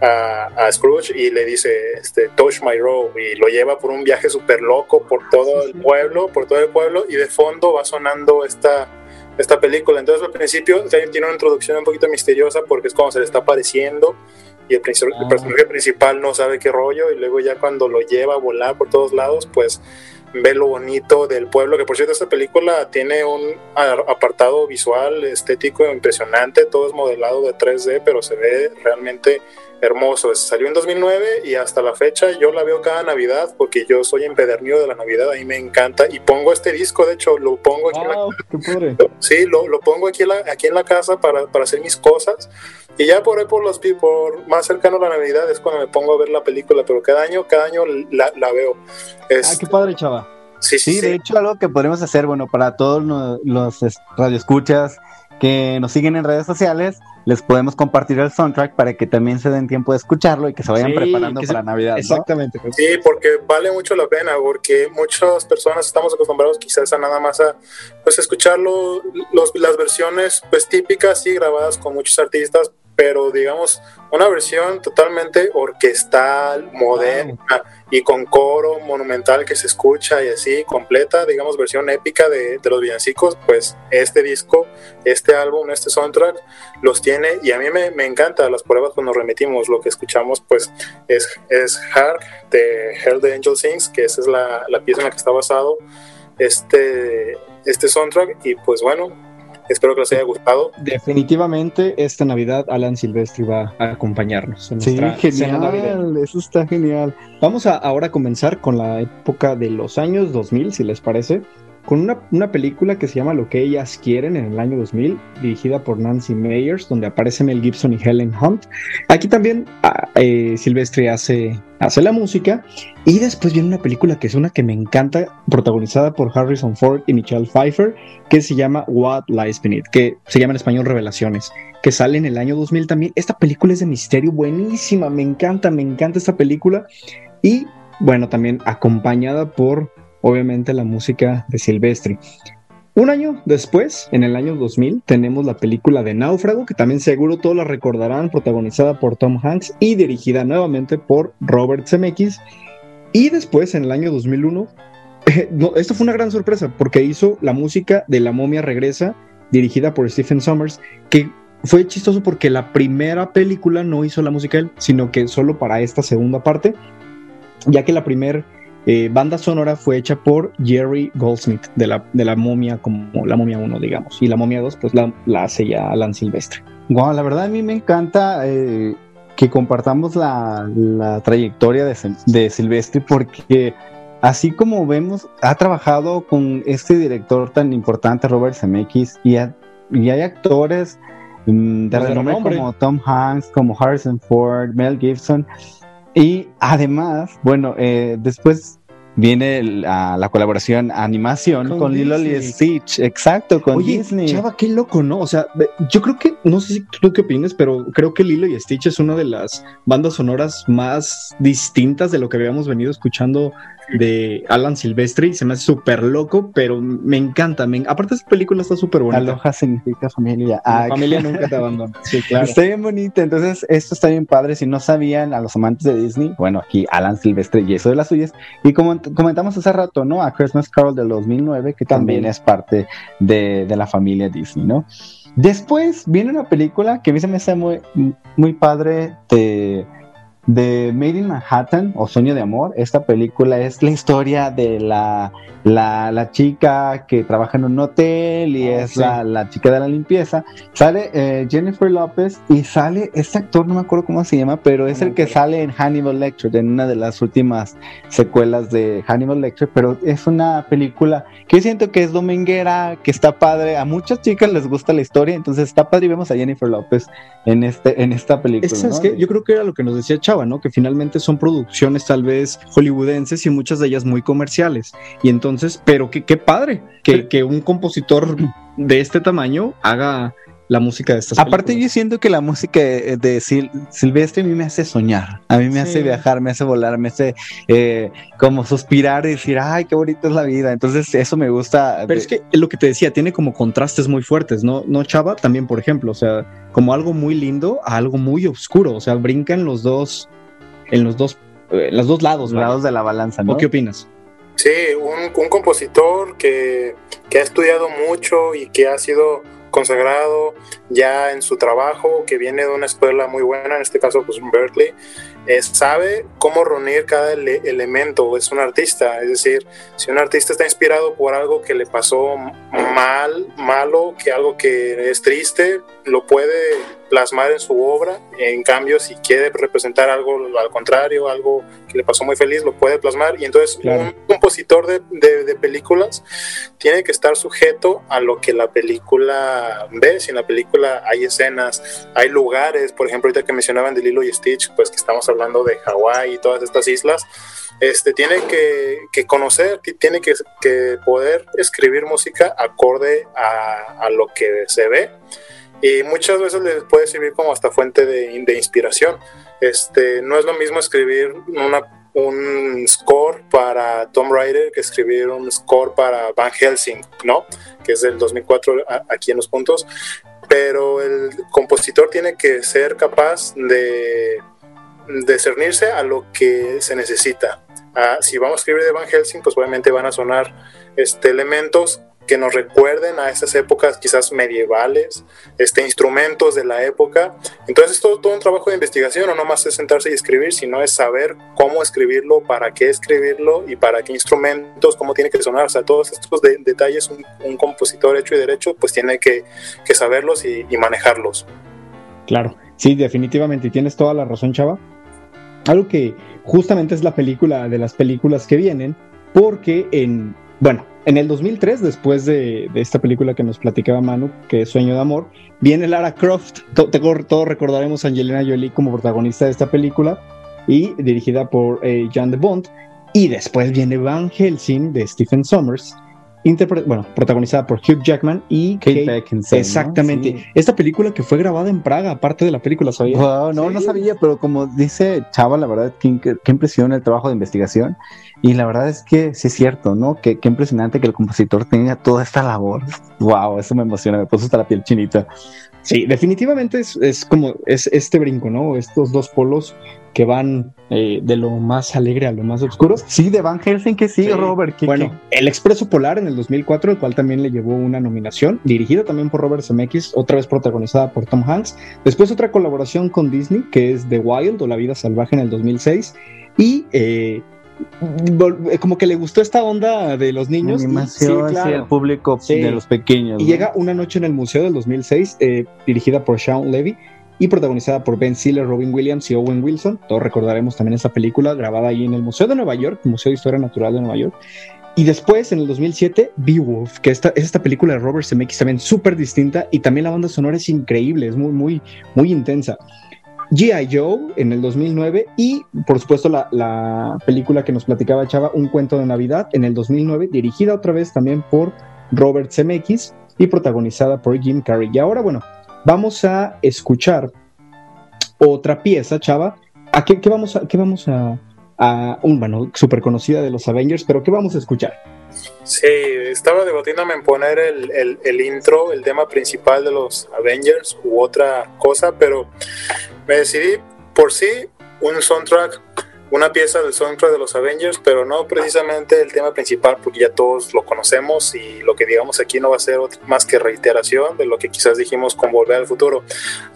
a, a Scrooge y le dice, este, touch my robe, y lo lleva por un viaje súper loco por todo el pueblo, por todo el pueblo, y de fondo va sonando esta esta película. Entonces al principio tiene una introducción un poquito misteriosa porque es como se le está apareciendo y el, el, personaje principal no sabe qué rollo y luego ya cuando lo lleva a volar por todos lados, pues ve lo bonito del pueblo, que por cierto esta película tiene un apartado visual estético impresionante, todo es modelado de 3D, pero se ve realmente hermoso. Salió en 2009 y hasta la fecha yo la veo cada Navidad porque yo soy empedernido de la Navidad, a mí me encanta y pongo este disco, de hecho lo pongo aquí, en, la, sí, lo, lo, pongo aquí en la, aquí en la casa para, para, hacer mis cosas y ya por ahí por los por más cercano a la Navidad es cuando me pongo a ver la película, pero cada año, cada año la, la veo. Es, ah, qué padre, chava. Sí, sí, sí, de hecho algo que podemos hacer, bueno, para todos los, los radioescuchas que nos siguen en redes sociales, les podemos compartir el soundtrack para que también se den tiempo de escucharlo y que se vayan preparando para Navidad. Exactamente. Pues. Sí, porque vale mucho la pena, porque muchas personas estamos acostumbrados quizás a nada más a pues escucharlo, los, las versiones pues típicas y grabadas con muchos artistas, pero digamos una versión totalmente orquestal, moderna y con coro monumental que se escucha y así completa, digamos versión épica de, de, los villancicos, pues este disco, este álbum, este soundtrack los tiene y a mí me, me encanta. Las pruebas cuando remitimos, lo que escuchamos pues es, es Hark de Hell the Angel Sings, que esa es la, la pieza en la que está basado este, este soundtrack y pues bueno, Espero que les haya gustado. Definitivamente esta Navidad Alan Silvestri va a acompañarnos. En sí, genial, eso está genial. Vamos a ahora comenzar con la época de los años 2000, si les parece con una, una, película que se llama Lo que ellas quieren en el año 2000, dirigida por Nancy Meyers, donde aparecen Mel Gibson y Helen Hunt. Aquí también ah, eh, Silvestri hace, hace la música y después viene una película que es una que me encanta, protagonizada por Harrison Ford y Michelle Pfeiffer, que se llama What Lies Beneath, que se llama en español Revelaciones, que sale en el año 2000 también. Esta película es de misterio buenísima, me encanta, me encanta esta película y bueno, también acompañada por obviamente la música de Silvestri. Un año después, en el año 2000, tenemos la película de Náufrago, que también seguro todos la recordarán, protagonizada por Tom Hanks y dirigida nuevamente por Robert Zemeckis. Y después, en el año 2001, esto fue una gran sorpresa, porque hizo la música de La momia regresa, dirigida por Stephen Sommers, que fue chistoso porque la primera película no hizo la música él, sino que solo para esta segunda parte, ya que la primera eh, banda sonora fue hecha por Jerry Goldsmith de la, de la momia como la momia 1, digamos. Y la momia 2, pues la, la hace ya Alan Silvestre. Wow, la verdad a mí me encanta eh, que compartamos la, la trayectoria de, de, Silvestre porque así como vemos, ha trabajado con este director tan importante, Robert Zemeckis, y, y hay actores mm, de renombre como Tom Hanks, como Harrison Ford, Mel Gibson y además, bueno, eh, después viene la, la, colaboración animación con, Lilo y Stitch, exacto, con Oye, Disney. Chava, qué loco, ¿no? O sea, yo creo que, no sé si tú qué opinas, pero creo que Lilo y Stitch es una de las bandas sonoras más distintas de lo que habíamos venido escuchando de Alan Silvestri, se me hace súper loco, pero me encanta. Me, aparte, esa película está súper bonita. Aloha significa familia. La Ah, familia nunca te abandona. Sí, claro. Está bien bonita, entonces esto está bien padre. Si no sabían a los amantes de Disney, bueno, aquí Alan Silvestre y eso de las suyas. Y como comentamos hace rato, ¿no? A Christmas Carol del 2009, que también, También. es parte de, de la familia Disney, ¿no? Después viene una película que a mí se me hace muy, muy padre de, de Made in Manhattan o Sueño de Amor. Esta película es la historia de la, la, la chica que trabaja en un hotel y Ah, es sí. la, la chica de la limpieza. Sale eh, Jennifer López y sale este actor, no me acuerdo cómo se llama, pero es el que sale en Hannibal Lecter, en una de las últimas secuelas de Hannibal Lecter, pero es una película que siento que es dominguera, que está padre, a muchas chicas les gusta la historia, entonces está padre y vemos a Jennifer López en, este, en esta película. Es que, ¿sabes ¿no? qué? Yo creo que era lo que nos decía Chava, ¿no? Que finalmente son producciones tal vez hollywoodenses y muchas de ellas muy comerciales. Y entonces, pero qué, qué padre que, que un compositor de este tamaño haga la música de estas Aparte yo siento que la música de, de Sil- Silvestre a mí me hace soñar, a mí me Sí. hace viajar, me hace volar, me hace eh, como suspirar y decir, ay, qué bonita es la vida. Entonces eso me gusta. Pero de- es que lo que te decía, tiene como contrastes muy fuertes, ¿no? No, Chava, también, por ejemplo, o sea, como algo muy lindo a algo muy oscuro, o sea, brinca en los dos, en los dos, eh, en los dos lados, lados de la balanza, ¿no? ¿O qué opinas? Sí, un, un compositor que, que ha estudiado mucho y que ha sido consagrado ya en su trabajo, que viene de una escuela muy buena, en este caso pues Berkeley, eh, sabe cómo reunir cada ele- elemento, es un artista, es decir, si un artista está inspirado por algo que le pasó mal, malo, que algo que es triste, lo puede plasmar en su obra, en cambio si quiere representar algo al contrario, algo que le pasó muy feliz, lo puede plasmar. Y entonces Claro. un compositor de, de- de películas tiene que estar sujeto a lo que la película ve, si en la película hay escenas, hay lugares, por ejemplo ahorita que mencionaban de Lilo y Stitch, pues que estamos hablando de Hawái y todas estas islas, este, tiene que, que conocer, ti- tiene que, que poder escribir música acorde a, a lo que se ve y muchas veces les puede servir como hasta fuente de, de inspiración. Este, no es lo mismo escribir una, un score para Tom Raider que escribir un score para Van Helsing, ¿no? Que es del 2004 a- aquí en los puntos. Pero el compositor tiene que ser capaz de discernirse a lo que se necesita. Ah, si vamos a escribir de Van Helsing, pues obviamente van a sonar este, elementos que nos recuerden a esas épocas quizás medievales, este, instrumentos de la época. Entonces es todo, todo un trabajo de investigación, no nomás es sentarse y escribir, sino es saber cómo escribirlo, para qué escribirlo y para qué instrumentos, cómo tiene que sonar. O sea, todos estos de- detalles un, un compositor hecho y derecho pues tiene que, que saberlos y, y manejarlos. Claro, sí, definitivamente, tienes toda la razón, Chava. Algo que justamente es la película de las películas que vienen, porque en, bueno, en el 2003, después de, de esta película que nos platicaba Manu, que es Sueño de Amor, viene Lara Croft. Todos recordaremos a Angelina Jolie como protagonista de esta película y dirigida por eh, Jan de Bond. Y después viene Van Helsing de Stephen Sommers, bueno, protagonizada por Hugh Jackman y Kate Kate Beckinsale, ¿no? Exactamente. Sí. Esta película que fue grabada en Praga, aparte de la película, ¿sabías? Wow, no, Sí. no sabía, pero como dice Chava, la verdad, qué, qué, qué impresión el trabajo de investigación. Y la verdad es que sí es cierto, ¿no? Qué, qué impresionante que el compositor tenga toda esta labor. Wow, eso me emociona, me puso hasta la piel chinita. Sí, definitivamente es, es como es este brinco, ¿no? Estos dos polos que van eh, de lo más alegre a lo más oscuro. Sí, de Van Helsing que sí, Sí. Robert. ¿qué- Bueno, El Expreso Polar en el 2004, el cual también le llevó una nominación, dirigida también por Robert Zemeckis, otra vez protagonizada por Tom Hanks. Después otra colaboración con Disney, que es The Wild o La Vida Salvaje en el 2006. Y eh, como que le gustó esta onda de los niños. animación, sí, el público Sí. de los pequeños. Y ¿no? llega Una Noche en el Museo del 2006, eh, dirigida por Sean Levy y protagonizada por Ben Stiller, Robin Williams y Owen Wilson. Todos recordaremos también esa película grabada ahí en el Museo de Nueva York, Museo de Historia Natural de Nueva York. Y después, en el 2007, Beowulf, que esta, es esta película de Robert Zemeckis también súper distinta y también la banda sonora es increíble, es muy, muy, muy intensa. G.I. Joe en el 2009 y, por supuesto, la, la película que nos platicaba Chava, Un cuento de Navidad, en el 2009, dirigida otra vez también por Robert Zemeckis y protagonizada por Jim Carrey. Y ahora, bueno, vamos a escuchar otra pieza, Chava. ¿A qué, qué vamos, a, qué vamos a, un, bueno, súper conocida de los Avengers, pero ¿qué vamos a escuchar? Sí, estaba debatiéndome en poner el, el, intro, el tema principal de los Avengers u otra cosa, pero me decidí por sí un soundtrack una pieza del soundtrack de los Avengers, pero no precisamente el tema principal, porque ya todos lo conocemos y lo que digamos aquí no va a ser más que reiteración de lo que quizás dijimos con Volver al Futuro.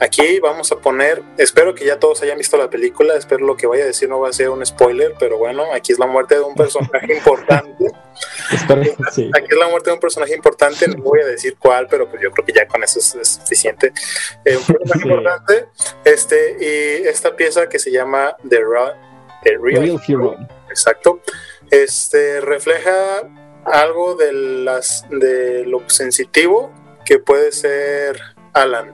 Aquí vamos a poner, espero que ya todos hayan visto la película, espero lo que vaya a decir no va a ser un spoiler, pero bueno, aquí es la muerte de un personaje importante. Aquí es la muerte de un personaje importante, no voy a decir cuál, pero pues yo creo que ya con eso es, suficiente. Eh, un personaje importante, este, y esta pieza que se llama The Run Real, Hero. Exacto. Este refleja algo de las de lo sensitivo que puede ser Alan,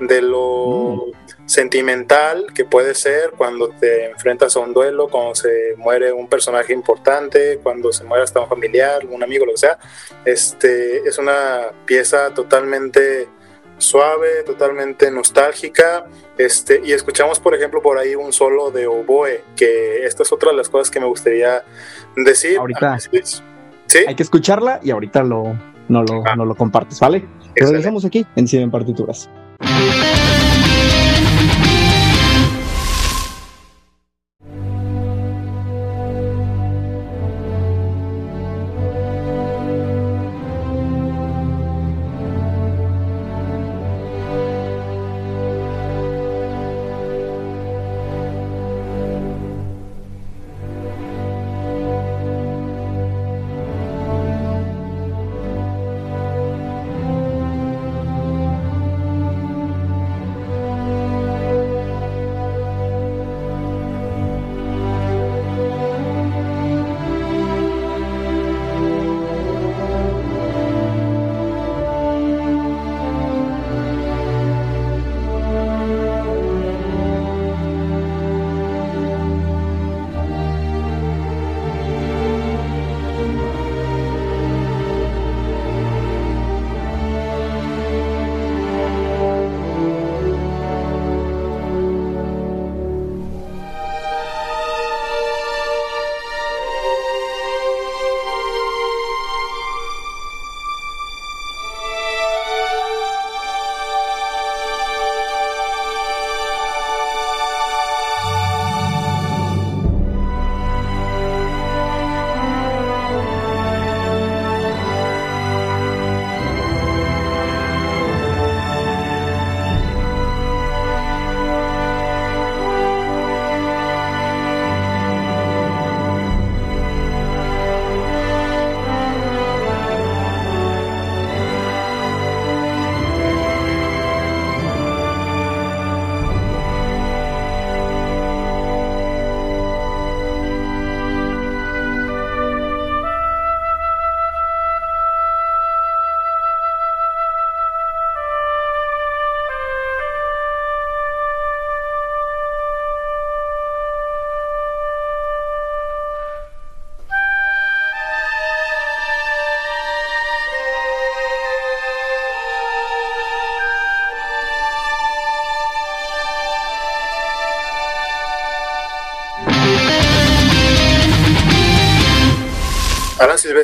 de lo mm. sentimental que puede ser cuando te enfrentas a un duelo, cuando se muere un personaje importante, cuando se muere hasta un familiar, un amigo, lo que sea. Este es una pieza totalmente suave, totalmente nostálgica. Este, y escuchamos, por ejemplo, por ahí un solo de oboe, que esta es otra de las cosas que me gustaría decir. Ahorita. ¿Sí? Hay que escucharla y ahorita lo, no, lo, ah. no lo compartes, ¿vale? Regresamos aquí en Cine en Partituras.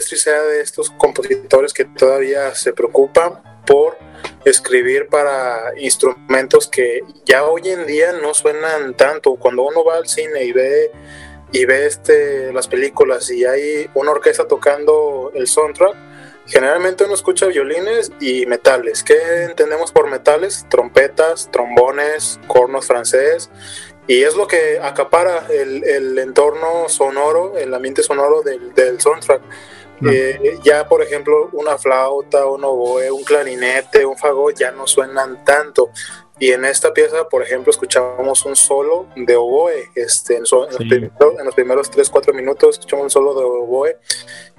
Silvestri sea de estos compositores que todavía se preocupan por escribir para instrumentos que ya hoy en día no suenan tanto. Cuando uno va al cine y ve y ve este, las películas y hay una orquesta tocando el soundtrack, generalmente uno escucha violines y metales. ¿Qué entendemos por metales? Trompetas, trombones, cornos francés y es lo que acapara el, el entorno sonoro, el ambiente sonoro del, del soundtrack. Ya, por ejemplo, una flauta, un oboe, un clarinete, un fagot ya no suenan tanto. Y en esta pieza, por ejemplo, escuchamos un solo de oboe. Este, en, los, primeros, 3-4 minutos escuchamos un solo de oboe.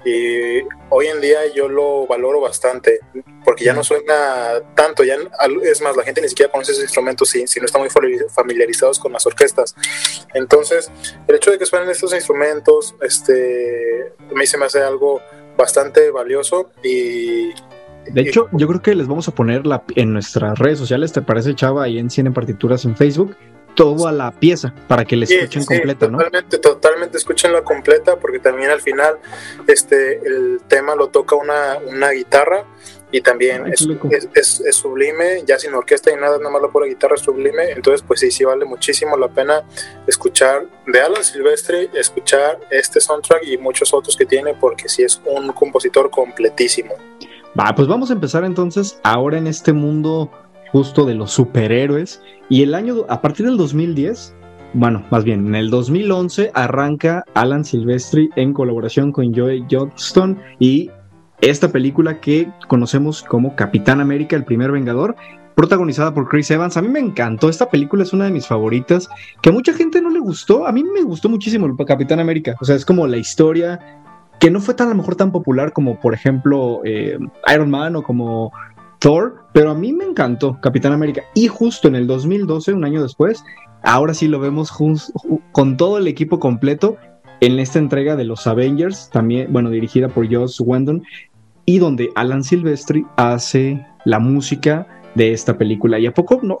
Y hoy en día yo lo valoro bastante, porque ya no suena tanto. Ya, es más, la gente ni siquiera conoce esos instrumentos si, si no están muy familiarizados con las orquestas. Entonces, el hecho de que suenen estos instrumentos, este, a mí se me hace algo bastante valioso y de hecho, yo creo que les vamos a poner la, en nuestras redes sociales, ¿te parece, Chava? Ahí en Cine Partituras en Facebook. toda la pieza para que la escuchen Sí, completa, ¿no? Totalmente, totalmente escúchenla completa porque también al final este el tema lo toca una, una guitarra y también Ay, es, es, es- es sublime, ya sin orquesta y nada, nada más la pura guitarra es sublime, entonces pues sí, sí vale muchísimo la pena escuchar de Alan Silvestri, escuchar este soundtrack y muchos otros que tiene porque sí es un compositor completísimo. Va, pues vamos a empezar entonces ahora en este mundo justo de los superhéroes. Y el año, a partir del 2010, bueno, más bien, en el 2011 arranca Alan Silvestri en colaboración con Joey Johnston y esta película que conocemos como Capitán América, el primer Vengador, protagonizada por Chris Evans. A mí me encantó, esta película es una de mis favoritas, que a mucha gente no le gustó, a mí me gustó muchísimo el Capitán América, o sea, es como la historia que no fue tan a lo mejor tan popular como por ejemplo eh, Iron Man o como Thor, pero a mí me encantó Capitán América. Y justo en el 2012, un año después, ahora sí lo vemos con todo el equipo completo en esta entrega de los Avengers, también, bueno, dirigida por Joss Whedon, y donde Alan Silvestri hace la música de esta película. ¿Y a poco no?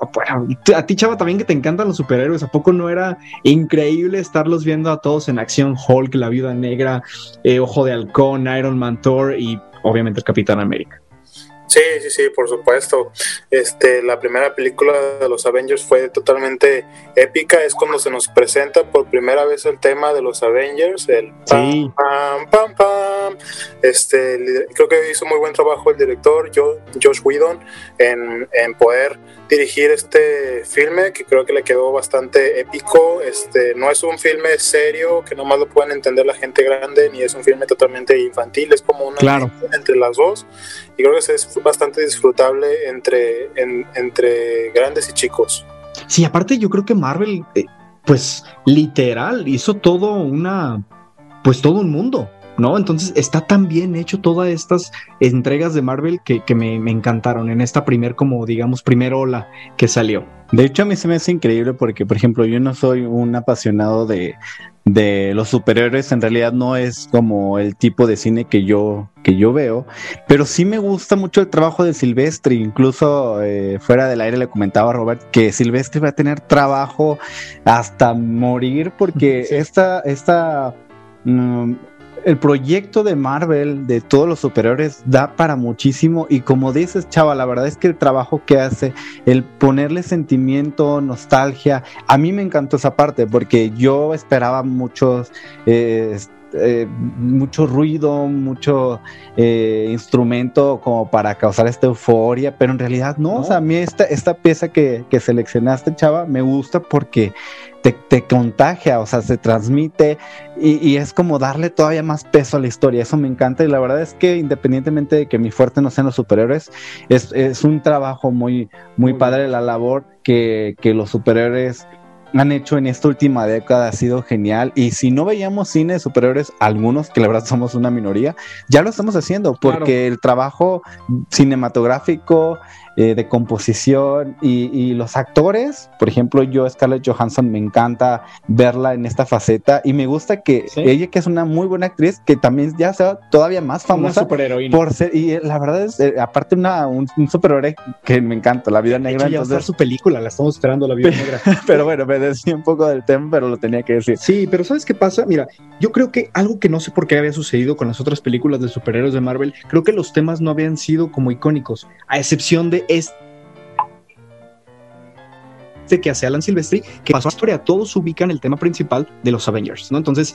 A ti, Chava, también que te encantan los superhéroes, ¿a poco no era increíble estarlos viendo a todos en acción? Hulk, la Viuda Negra, eh, Ojo de Halcón, Iron Man, Thor y obviamente el Capitán América. Sí, sí, sí, por supuesto. Este, la primera película de los Avengers fue totalmente épica. Es cuando se nos presenta por primera vez el tema de los Avengers, el pam, Sí. pam, pam, pam. Este, creo que hizo muy buen trabajo el director Jo- Josh Whedon en, en poder dirigir este filme, que creo que le quedó bastante épico. Este, no es un filme serio que nomás lo pueden entender la gente grande, ni es un filme totalmente infantil. Es como una Claro. entre las dos y creo que es bastante disfrutable entre, en- entre grandes y chicos. Sí, aparte yo creo que Marvel, eh, pues literal, hizo todo una, pues todo un mundo, ¿no? Entonces está tan bien hecho todas estas entregas de Marvel que, que me, me encantaron en esta primer, como digamos, primer ola que salió. De hecho, a mí se me hace increíble porque, por ejemplo, yo no soy un apasionado de, de los superhéroes, en realidad no es como el tipo de cine que yo, que yo veo, pero sí me gusta mucho el trabajo de Silvestre, incluso eh, fuera del aire le comentaba a Robert que Silvestre va a tener trabajo hasta morir porque esta, esta, mm, el proyecto de Marvel de todos los superhéroes da para muchísimo y como dices, chava, la verdad es que el trabajo que hace el ponerle sentimiento, nostalgia. A mí me encantó esa parte porque yo esperaba muchos, eh, eh, mucho ruido, mucho eh, instrumento como para causar esta euforia, pero en realidad no. O sea, a mí esta, esta pieza que, que seleccionaste, chava, me gusta porque te, te contagia, o sea, se transmite y, y es como darle todavía más peso a la historia. Eso me encanta y la verdad es que independientemente de que mi fuerte no sean los superhéroes, es, es un trabajo muy, muy padre la labor que, que los superhéroes han hecho en esta última década ha sido genial. Y si no veíamos cine de superhéroes algunos que la verdad somos una minoría ya lo estamos haciendo porque el trabajo cinematográfico eh, de composición y, y los actores por ejemplo yo Scarlett Johansson me encanta verla en esta faceta y me gusta que Sí. ella que es una muy buena actriz que también ya sea todavía más Una famosa superheroína. por ser, y eh, la verdad es, eh, aparte una, un, un superhéroe que me encanta, la vida De negra, hecho, ya va a estar entonces, su película, la estamos esperando, la vida negra. pero bueno, me decía un poco del tema, pero lo tenía que decir. Sí, pero ¿sabes qué pasa? Mira, yo creo que algo que no sé por qué había sucedido con las otras películas de superhéroes de Marvel, creo que los temas no habían sido como icónicos, a excepción de este que hace Alan Silvestri, que pasó a la historia, todos ubican el tema principal de los Avengers, ¿no? Entonces,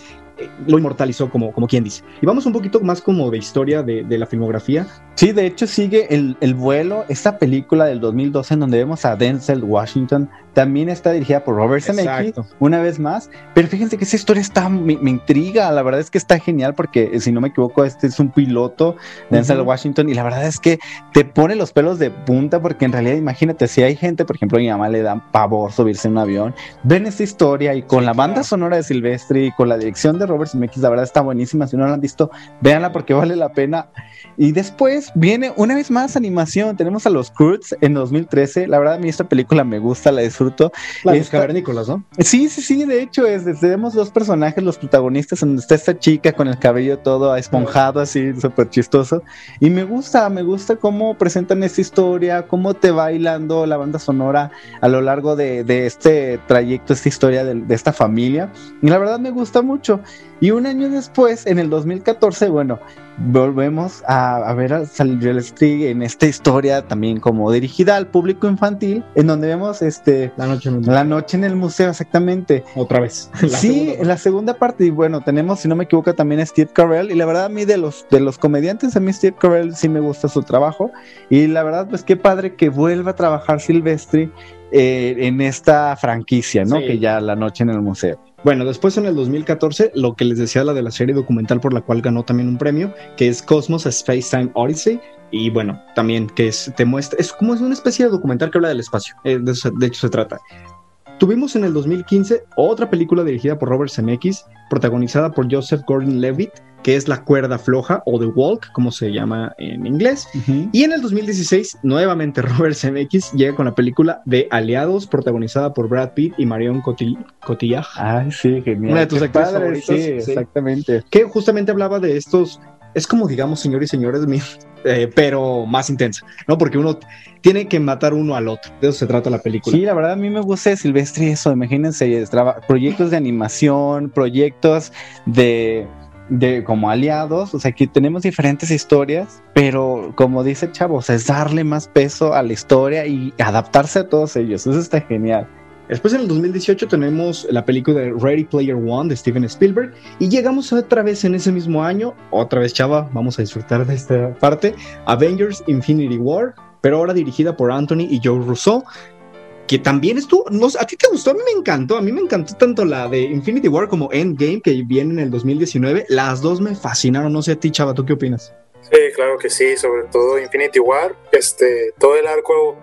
lo inmortalizó como, como quien dice. Y vamos un poquito más como de historia de, de la filmografía. Sí, de hecho sigue el, el vuelo, esta película del 2012 en donde vemos a Denzel Washington, también está dirigida por Robert Zemeckis, una vez más, pero fíjense que esa historia está, me, me intriga, la verdad es que está genial porque eh, si no me equivoco este es un piloto, Denzel Ujú. Washington, y la verdad es que te pone los pelos de punta porque en realidad imagínate, si hay gente, por ejemplo, a mi mamá le da pavor subirse en un avión, ven esta historia y con la banda sonora de Silvestri y con la dirección de Robert Zemeckis, la verdad está buenísima, si no la han visto, véanla porque vale la pena. Y después viene una vez más animación, tenemos a los Croods en 2013, la verdad a mí esta película me gusta, la disfruto. Las Esta- cavernícolas, ¿no? Sí, sí, sí, de hecho es, tenemos dos personajes, los protagonistas, donde está esta chica con el cabello todo esponjado, así, súper chistoso. Y me gusta, me gusta cómo presentan esta historia, cómo te va hilando la banda sonora a lo largo de, de este trayecto, esta historia de, de esta familia. Y la verdad me gusta mucho. Y un año después, en el 2014, bueno, volvemos a, a ver a Street en esta historia también como dirigida al público infantil, en donde vemos este La noche en la noche en el museo, exactamente. Otra vez. La sí, segunda en la segunda parte, y bueno, tenemos, si no me equivoco, también a Steve Carell, y la verdad a mí de los, de los comediantes, a mí Steve Carell sí me gusta su trabajo, y la verdad, pues qué padre que vuelva a trabajar Silvestri eh, en esta franquicia, ¿no? Sí. Que ya la noche en el museo. Bueno, después en el 2014, lo que les decía la de la serie documental por la cual ganó también un premio, que es Cosmos Space Time Odyssey. Y bueno, también que es, te muestra, es como es una especie de documental que habla del espacio. eh, de, de hecho se trata. Tuvimos en el 2015 otra película dirigida por Robert Zemeckis, protagonizada por Joseph Gordon-Levitt, que es La cuerda floja o The Walk, como se llama en inglés. Y en el 2016, nuevamente Robert Zemeckis llega con la película de Aliados, protagonizada por Brad Pitt y Marion Cotil- Cotillard. Ay, sí, genial. Una de tus Qué actrices padre, favoritas, Sí, sí. exactamente. que justamente hablaba de estos, es como digamos, señores y señores eh, pero más intensa, ¿no? Porque uno tiene que matar uno al otro, de eso se trata la película. Sí, la verdad a mí me gusta de Silvestri eso, imagínense, traba- proyectos de animación, proyectos de, de como aliados, o sea, que tenemos diferentes historias, pero como dice Chavos, es darle más peso a la historia y adaptarse a todos ellos, eso está genial. Después en el 2018 tenemos la película de Ready Player One de Steven Spielberg y llegamos otra vez en ese mismo año, otra vez chava, vamos a disfrutar de esta parte, Avengers Infinity War, pero ahora dirigida por Anthony y Joe Russo, que también estuvo, no, a ti te gustó, a mí me encantó, a mí me encantó tanto la de Infinity War como Endgame que viene en el 2019, las dos me fascinaron, no sé a ti chava, ¿tú qué opinas? Sí, claro que sí, sobre todo Infinity War, este, todo el arco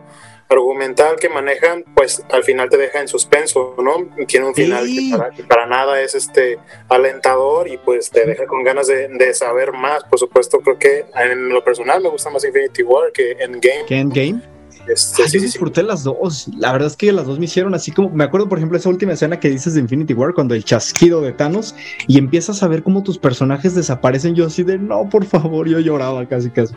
argumental que manejan, pues al final te deja en suspenso, ¿no? Tiene un final Sí. que, para, que para nada es este alentador y pues te deja con ganas de, de saber más. Por supuesto, creo que en lo personal me gusta más Infinity War que Endgame. ¿Qué Endgame? Este, Ah, sí, yo sí, sí. disfruté las dos. La verdad es que las dos me hicieron así como. Me acuerdo, por ejemplo, esa última escena que dices de Infinity War, cuando el chasquido de Thanos y empiezas a ver cómo tus personajes desaparecen. Yo así de no, por favor, yo lloraba casi casi.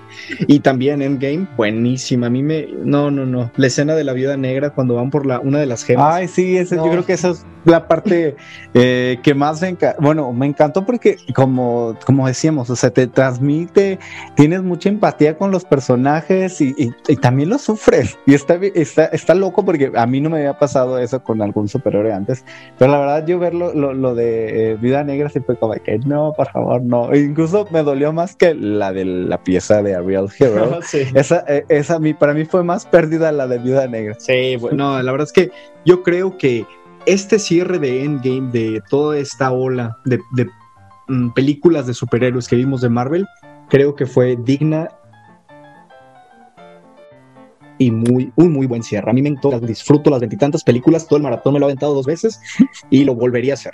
Y también Endgame, buenísima. A mí me. No, no, no. La escena de la viuda negra cuando van por la una de las gemas. Ay, sí, ese- No. yo creo que esa es la parte eh, que más me encantó. Bueno, me encantó porque, como, como decíamos, o sea, te transmite, tienes mucha empatía con los personajes y, y- y también lo sufres. Y está, está, está loco porque a mí no me había pasado eso con algún superhéroe antes. Pero la verdad, yo ver lo, lo, lo de eh, Vida Negra sí fue como que no, por favor, no. E incluso me dolió más que la de la pieza de A Real Hero. sí. esa, eh, esa mí, para mí fue más pérdida la de Viuda Negra. Sí, bueno, no, la verdad es que yo creo que este cierre de Endgame, de toda esta ola de, de, mm, películas de superhéroes que vimos de Marvel, creo que fue digna y muy, un muy buen cierre. A mí me encantó, las disfruto las veintitantas películas, todo el maratón me lo he aventado dos veces y lo volvería a hacer.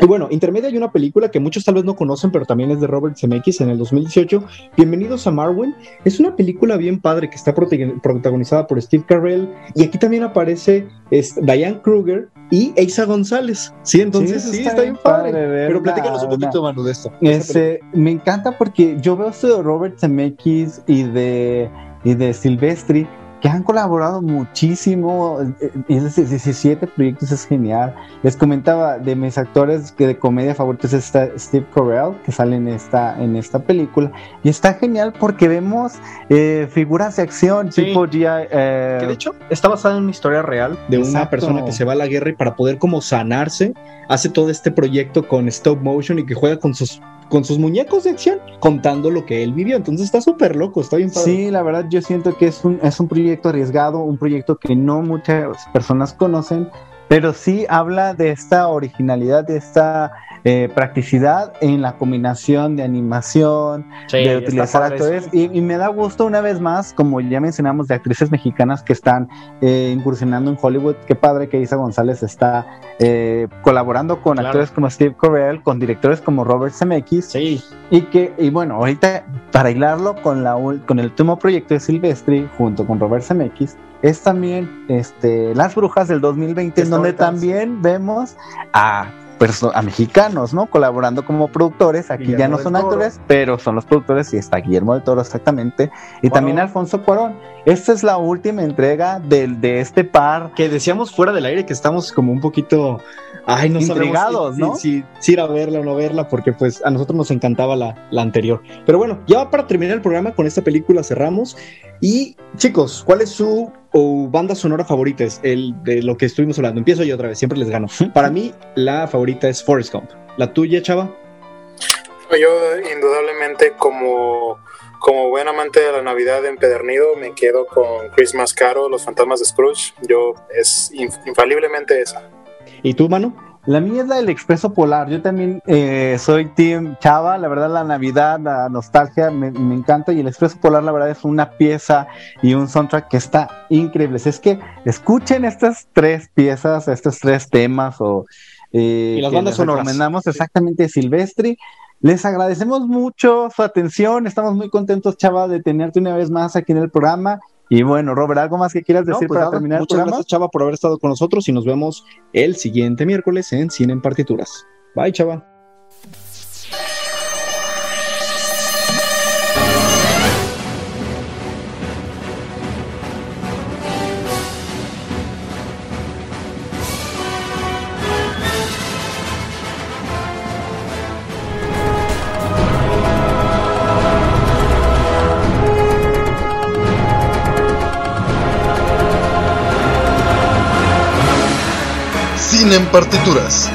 Y bueno, intermedia hay una película que muchos tal vez no conocen, pero también es de Robert Zemeckis en el 2018. Bienvenidos a Marwen. Es una película bien padre que está protagonizada por Steve Carell y aquí también aparece Diane Kruger y Eiza González. Sí, entonces sí, está, bien padre. ver Pero platícanos un poquito, Manu, de esto. Ese, me encanta porque yo veo esto de Robert Zemeckis y de, y de Silvestri que han colaborado muchísimo eh, y es de 17 proyectos es genial. Les comentaba de mis actores que de comedia favoritos está Steve Carell que sale en esta, en esta película y está genial porque vemos eh, figuras de acción Sí. tipo G.I. eh, Que de hecho está basada en una historia real de una persona que se va a la guerra y para poder como sanarse hace todo este proyecto con stop motion y que juega con sus con sus muñecos de acción contando lo que él vivió. Entonces está súper loco, está bien padre. Sí, la verdad yo siento que es un, es un proyecto arriesgado, un proyecto que no muchas personas conocen, pero sí habla de esta originalidad, de esta eh, practicidad en la combinación de animación, Sí, de utilizar actores. Y, y me da gusto una vez más, como ya mencionamos, de actrices mexicanas que están eh, incursionando en Hollywood. Qué padre que Isa González está eh, colaborando con Claro. actores como Steve Carell, con directores como Robert Zemeckis. Sí, Y que, y bueno, ahorita para hilarlo con, la, con el último proyecto de Silvestri, junto con Robert Zemeckis, es también este, Las Brujas del 2020, en donde también vemos a, a mexicanos, ¿no? Colaborando como productores. Aquí ya no son actores, pero son los productores y está Guillermo del Toro exactamente. Y Cuarón. también Alfonso Cuarón. Esta es la última entrega del, de este par. que decíamos fuera del aire que estamos como un poquito ay no Intrigados, si, ¿no? si- si- si ir a verla o no verla porque pues a nosotros nos encantaba la, la anterior pero bueno ya para terminar el programa con esta película cerramos y chicos ¿cuál es su o banda sonora favorita? Es el de lo que estuvimos hablando empiezo yo otra vez siempre les gano para mí la favorita es Forrest Gump la tuya chava Yo indudablemente como, como buen amante de la Navidad empedernido me quedo con Christmas Carol, Los Fantasmas de Scrooge. Yo es inf- infaliblemente esa. y tú mano La mía es la del Expreso Polar. Yo también eh, soy Team Chava. La verdad, la Navidad, la nostalgia me, me encanta. Y el Expreso Polar, la verdad, es una pieza y un soundtrack que está increíble. Es que escuchen estas tres piezas, estos tres temas o. eh, Y las bandas sonoras. recomendamos exactamente Silvestri. Les agradecemos mucho su atención. Estamos muy contentos, Chava, de tenerte una vez más aquí en el programa. Y bueno, Robert, ¿algo más que quieras No, decir pues para nada, terminar muchas gracias Chava por haber estado con nosotros y nos vemos el siguiente miércoles en Cine en Partituras. Bye Chava partituras.